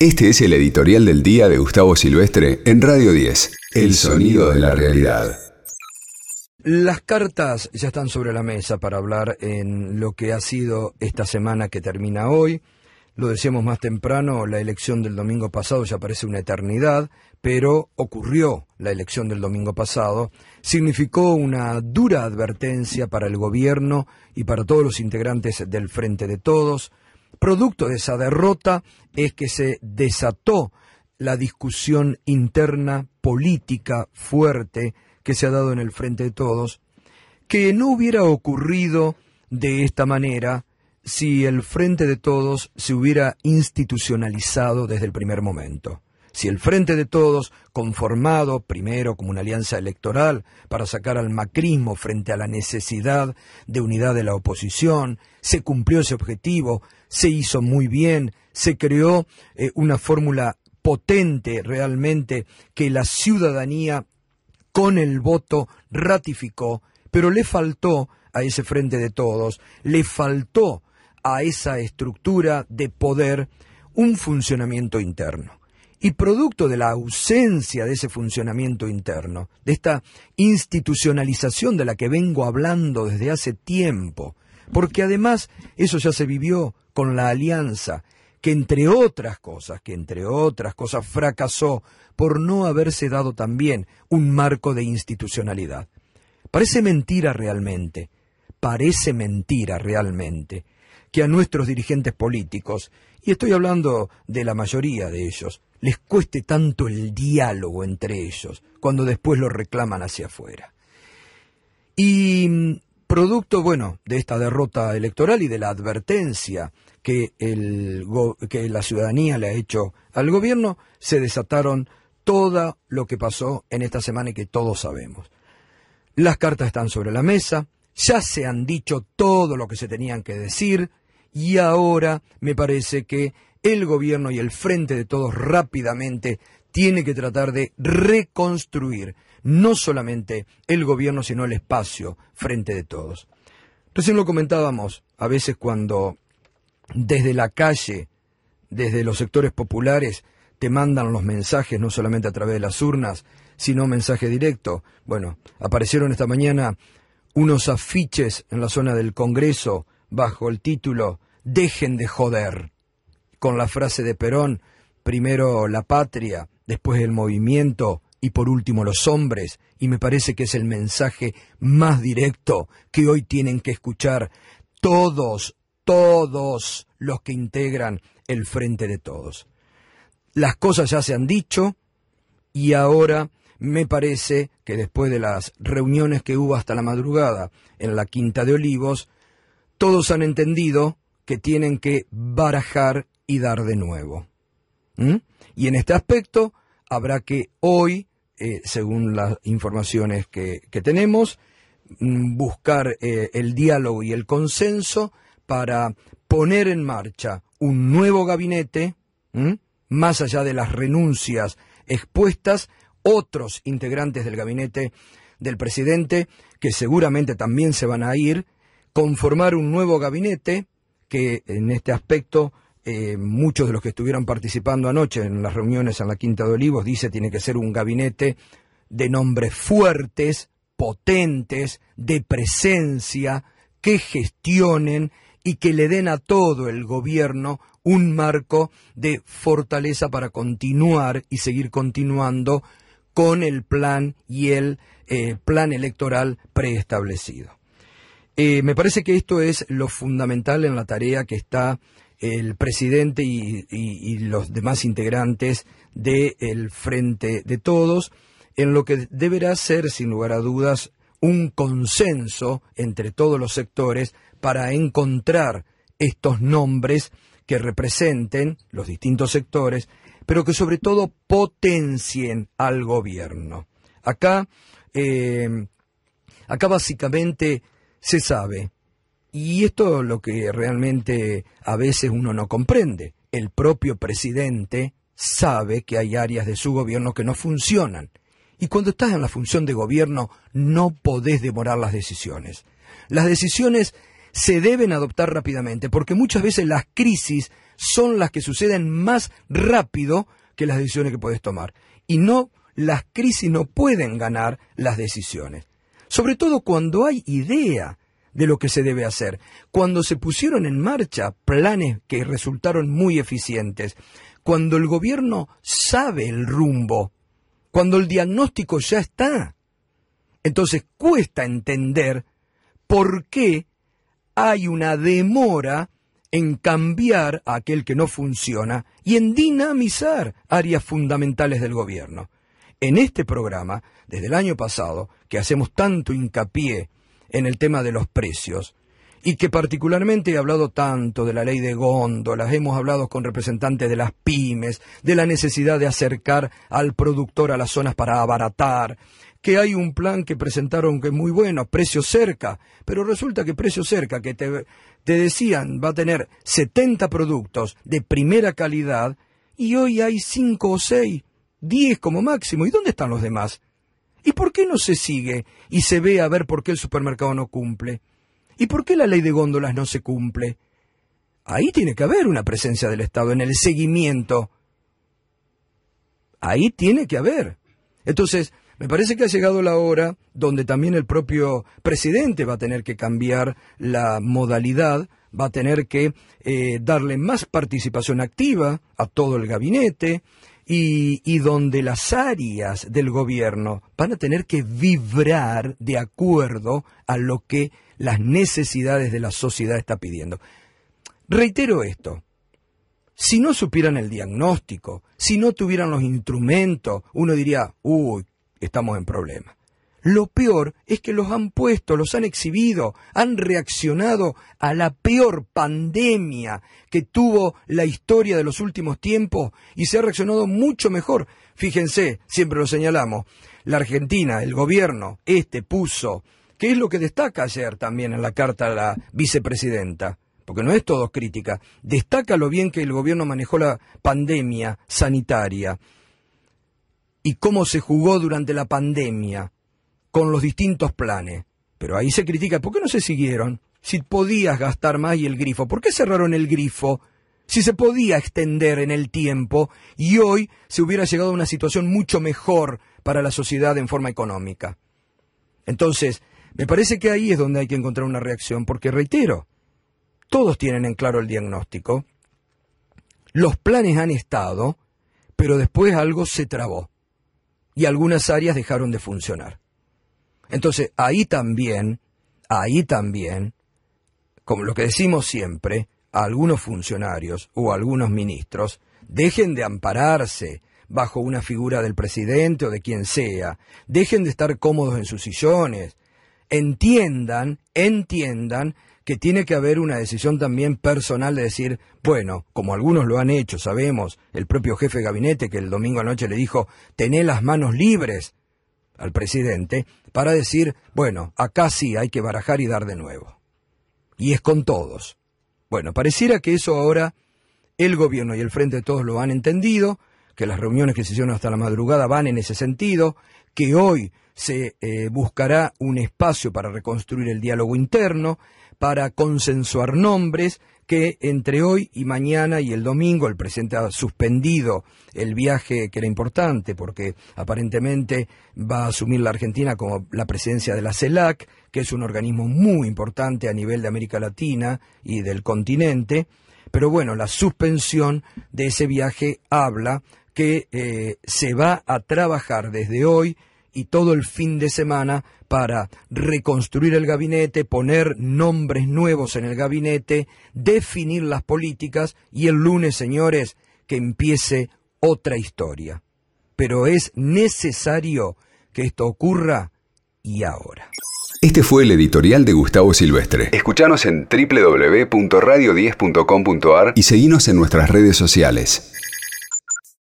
Este es el editorial del día de Gustavo Silvestre en Radio 10, El sonido de la realidad. Las cartas ya están sobre la mesa para hablar en lo que ha sido esta semana que termina hoy. Lo decíamos más temprano, la elección del domingo pasado ya parece una eternidad, pero ocurrió la elección del domingo pasado, significó una dura advertencia para el gobierno y para todos los integrantes del Frente de Todos, Producto de esa derrota es que se desató la discusión interna política fuerte que se ha dado en el Frente de Todos, que no hubiera ocurrido de esta manera si el Frente de Todos se hubiera institucionalizado desde el primer momento si el Frente de Todos, conformado primero como una alianza electoral para sacar al macrismo frente a la necesidad de unidad de la oposición, se cumplió ese objetivo, se hizo muy bien, se creó eh, una fórmula potente realmente que la ciudadanía con el voto ratificó, pero le faltó a ese Frente de Todos, le faltó a esa estructura de poder un funcionamiento interno y producto de la ausencia de ese funcionamiento interno, de esta institucionalización de la que vengo hablando desde hace tiempo, porque además eso ya se vivió con la alianza, que entre otras cosas, que entre otras cosas fracasó por no haberse dado también un marco de institucionalidad. Parece mentira realmente, parece mentira realmente, que a nuestros dirigentes políticos, y estoy hablando de la mayoría de ellos, les cueste tanto el diálogo entre ellos, cuando después lo reclaman hacia afuera. Y mm, producto, bueno, de esta derrota electoral y de la advertencia que, el, que la ciudadanía le ha hecho al gobierno, se desataron todo lo que pasó en esta semana y que todos sabemos. Las cartas están sobre la mesa, ya se han dicho todo lo que se tenían que decir, y ahora me parece que el gobierno y el frente de todos rápidamente tiene que tratar de reconstruir no solamente el gobierno, sino el espacio frente de todos. Recién lo comentábamos, a veces cuando desde la calle, desde los sectores populares, te mandan los mensajes, no solamente a través de las urnas, sino mensaje directo. Bueno, aparecieron esta mañana unos afiches en la zona del Congreso bajo el título Dejen de joder con la frase de Perón, primero la patria, después el movimiento y por último los hombres, y me parece que es el mensaje más directo que hoy tienen que escuchar todos, todos los que integran el frente de todos. Las cosas ya se han dicho y ahora me parece que después de las reuniones que hubo hasta la madrugada en la Quinta de Olivos, todos han entendido que tienen que barajar y dar de nuevo. ¿Mm? Y en este aspecto habrá que hoy, eh, según las informaciones que, tenemos, mm, buscar eh, el diálogo y el consenso para poner en marcha un nuevo gabinete, más allá de las renuncias expuestas, otros integrantes del gabinete del presidente, que seguramente también se van a ir, conformar un nuevo gabinete que en este aspecto eh, muchos de los que estuvieron participando anoche en las reuniones en la Quinta de Olivos dice tiene que ser un gabinete de nombres fuertes, potentes, de presencia, que gestionen y que le den a todo el gobierno un marco de fortaleza para continuar y seguir continuando con el plan y el eh, plan electoral preestablecido. Eh, me parece que esto es lo fundamental en la tarea que está el presidente y, los demás integrantes del Frente de Todos, en lo que deberá ser, sin lugar a dudas, un consenso entre todos los sectores para encontrar estos nombres que representen los distintos sectores, pero que sobre todo potencien al gobierno. Acá, eh, acá básicamente se sabe y esto es lo que realmente a veces uno no comprende. El propio presidente sabe que hay áreas de su gobierno que no funcionan. Y cuando estás en la función de gobierno no podés demorar las decisiones. Las decisiones se deben adoptar rápidamente porque muchas veces las crisis son las que suceden más rápido que las decisiones que puedes tomar. Y no, las crisis no pueden ganar las decisiones. Sobre todo cuando hay idea de lo que se debe hacer. Cuando se pusieron en marcha planes que resultaron muy eficientes. Cuando el gobierno sabe el rumbo. Cuando el diagnóstico ya está. Entonces cuesta entender por qué hay una demora en cambiar a aquel que no funciona y en dinamizar áreas fundamentales del gobierno. En este programa, desde el año pasado, que hacemos tanto hincapié en el tema de los precios, y que particularmente he hablado tanto de la ley de góndolas, hemos hablado con representantes de las pymes, de la necesidad de acercar al productor a las zonas para abaratar, que hay un plan que presentaron que es muy bueno, precio cerca, pero resulta que precio cerca, que te, te decían va a tener 70 productos de primera calidad, y hoy hay 5 o 6, 10 como máximo, ¿y dónde están los demás? ¿Y por qué no se sigue y se ve a ver por qué el supermercado no cumple? ¿Y por qué la ley de góndolas no se cumple? Ahí tiene que haber una presencia del Estado en el seguimiento. Ahí tiene que haber. Entonces, me parece que ha llegado la hora donde también el propio presidente va a tener que cambiar la modalidad, va a tener que eh, darle más participación activa a todo el gabinete y, donde las áreas del gobierno van a tener que vibrar de acuerdo a lo que las necesidades de la sociedad está pidiendo. Reitero esto, si no supieran el diagnóstico, si no tuvieran los instrumentos, uno diría, uy, estamos en problemas. Lo peor es que los han puesto, los han exhibido, han reaccionado a la peor pandemia que tuvo la historia de los últimos tiempos y se ha reaccionado mucho mejor. Fíjense, siempre lo señalamos, la Argentina, el gobierno, este puso, ¿qué es lo que destaca ayer también en la carta a la vicepresidenta? Porque no es todo crítica, destaca lo bien que el gobierno manejó la pandemia sanitaria y cómo se jugó durante la pandemia con los distintos planes. Pero ahí se critica, ¿por qué no se siguieron? Si podías gastar más y el grifo, ¿por qué cerraron el grifo? Si se podía extender en el tiempo y hoy se hubiera llegado a una situación mucho mejor para la sociedad en forma económica. Entonces, me parece que ahí es donde hay que encontrar una reacción, porque reitero, todos tienen en claro el diagnóstico, los planes han estado, pero después algo se trabó y algunas áreas dejaron de funcionar. Entonces, ahí también, ahí también, como lo que decimos siempre, a algunos funcionarios o algunos ministros, dejen de ampararse bajo una figura del presidente o de quien sea, dejen de estar cómodos en sus sillones, entiendan, entiendan que tiene que haber una decisión también personal de decir, bueno, como algunos lo han hecho, sabemos, el propio jefe de gabinete que el domingo anoche le dijo, tené las manos libres al presidente, para decir, bueno, acá sí hay que barajar y dar de nuevo. Y es con todos. Bueno, pareciera que eso ahora el gobierno y el Frente de Todos lo han entendido, que las reuniones que se hicieron hasta la madrugada van en ese sentido, que hoy se eh, buscará un espacio para reconstruir el diálogo interno, para consensuar nombres que entre hoy y mañana y el domingo el presidente ha suspendido el viaje que era importante porque aparentemente va a asumir la Argentina como la presidencia de la CELAC, que es un organismo muy importante a nivel de América Latina y del continente. Pero bueno, la suspensión de ese viaje habla que eh, se va a trabajar desde hoy y todo el fin de semana para reconstruir el gabinete, poner nombres nuevos en el gabinete, definir las políticas y el lunes, señores, que empiece otra historia. Pero es necesario que esto ocurra y ahora. Este fue el editorial de Gustavo Silvestre. Escuchanos en www.radio10.com.ar y seguinos en nuestras redes sociales.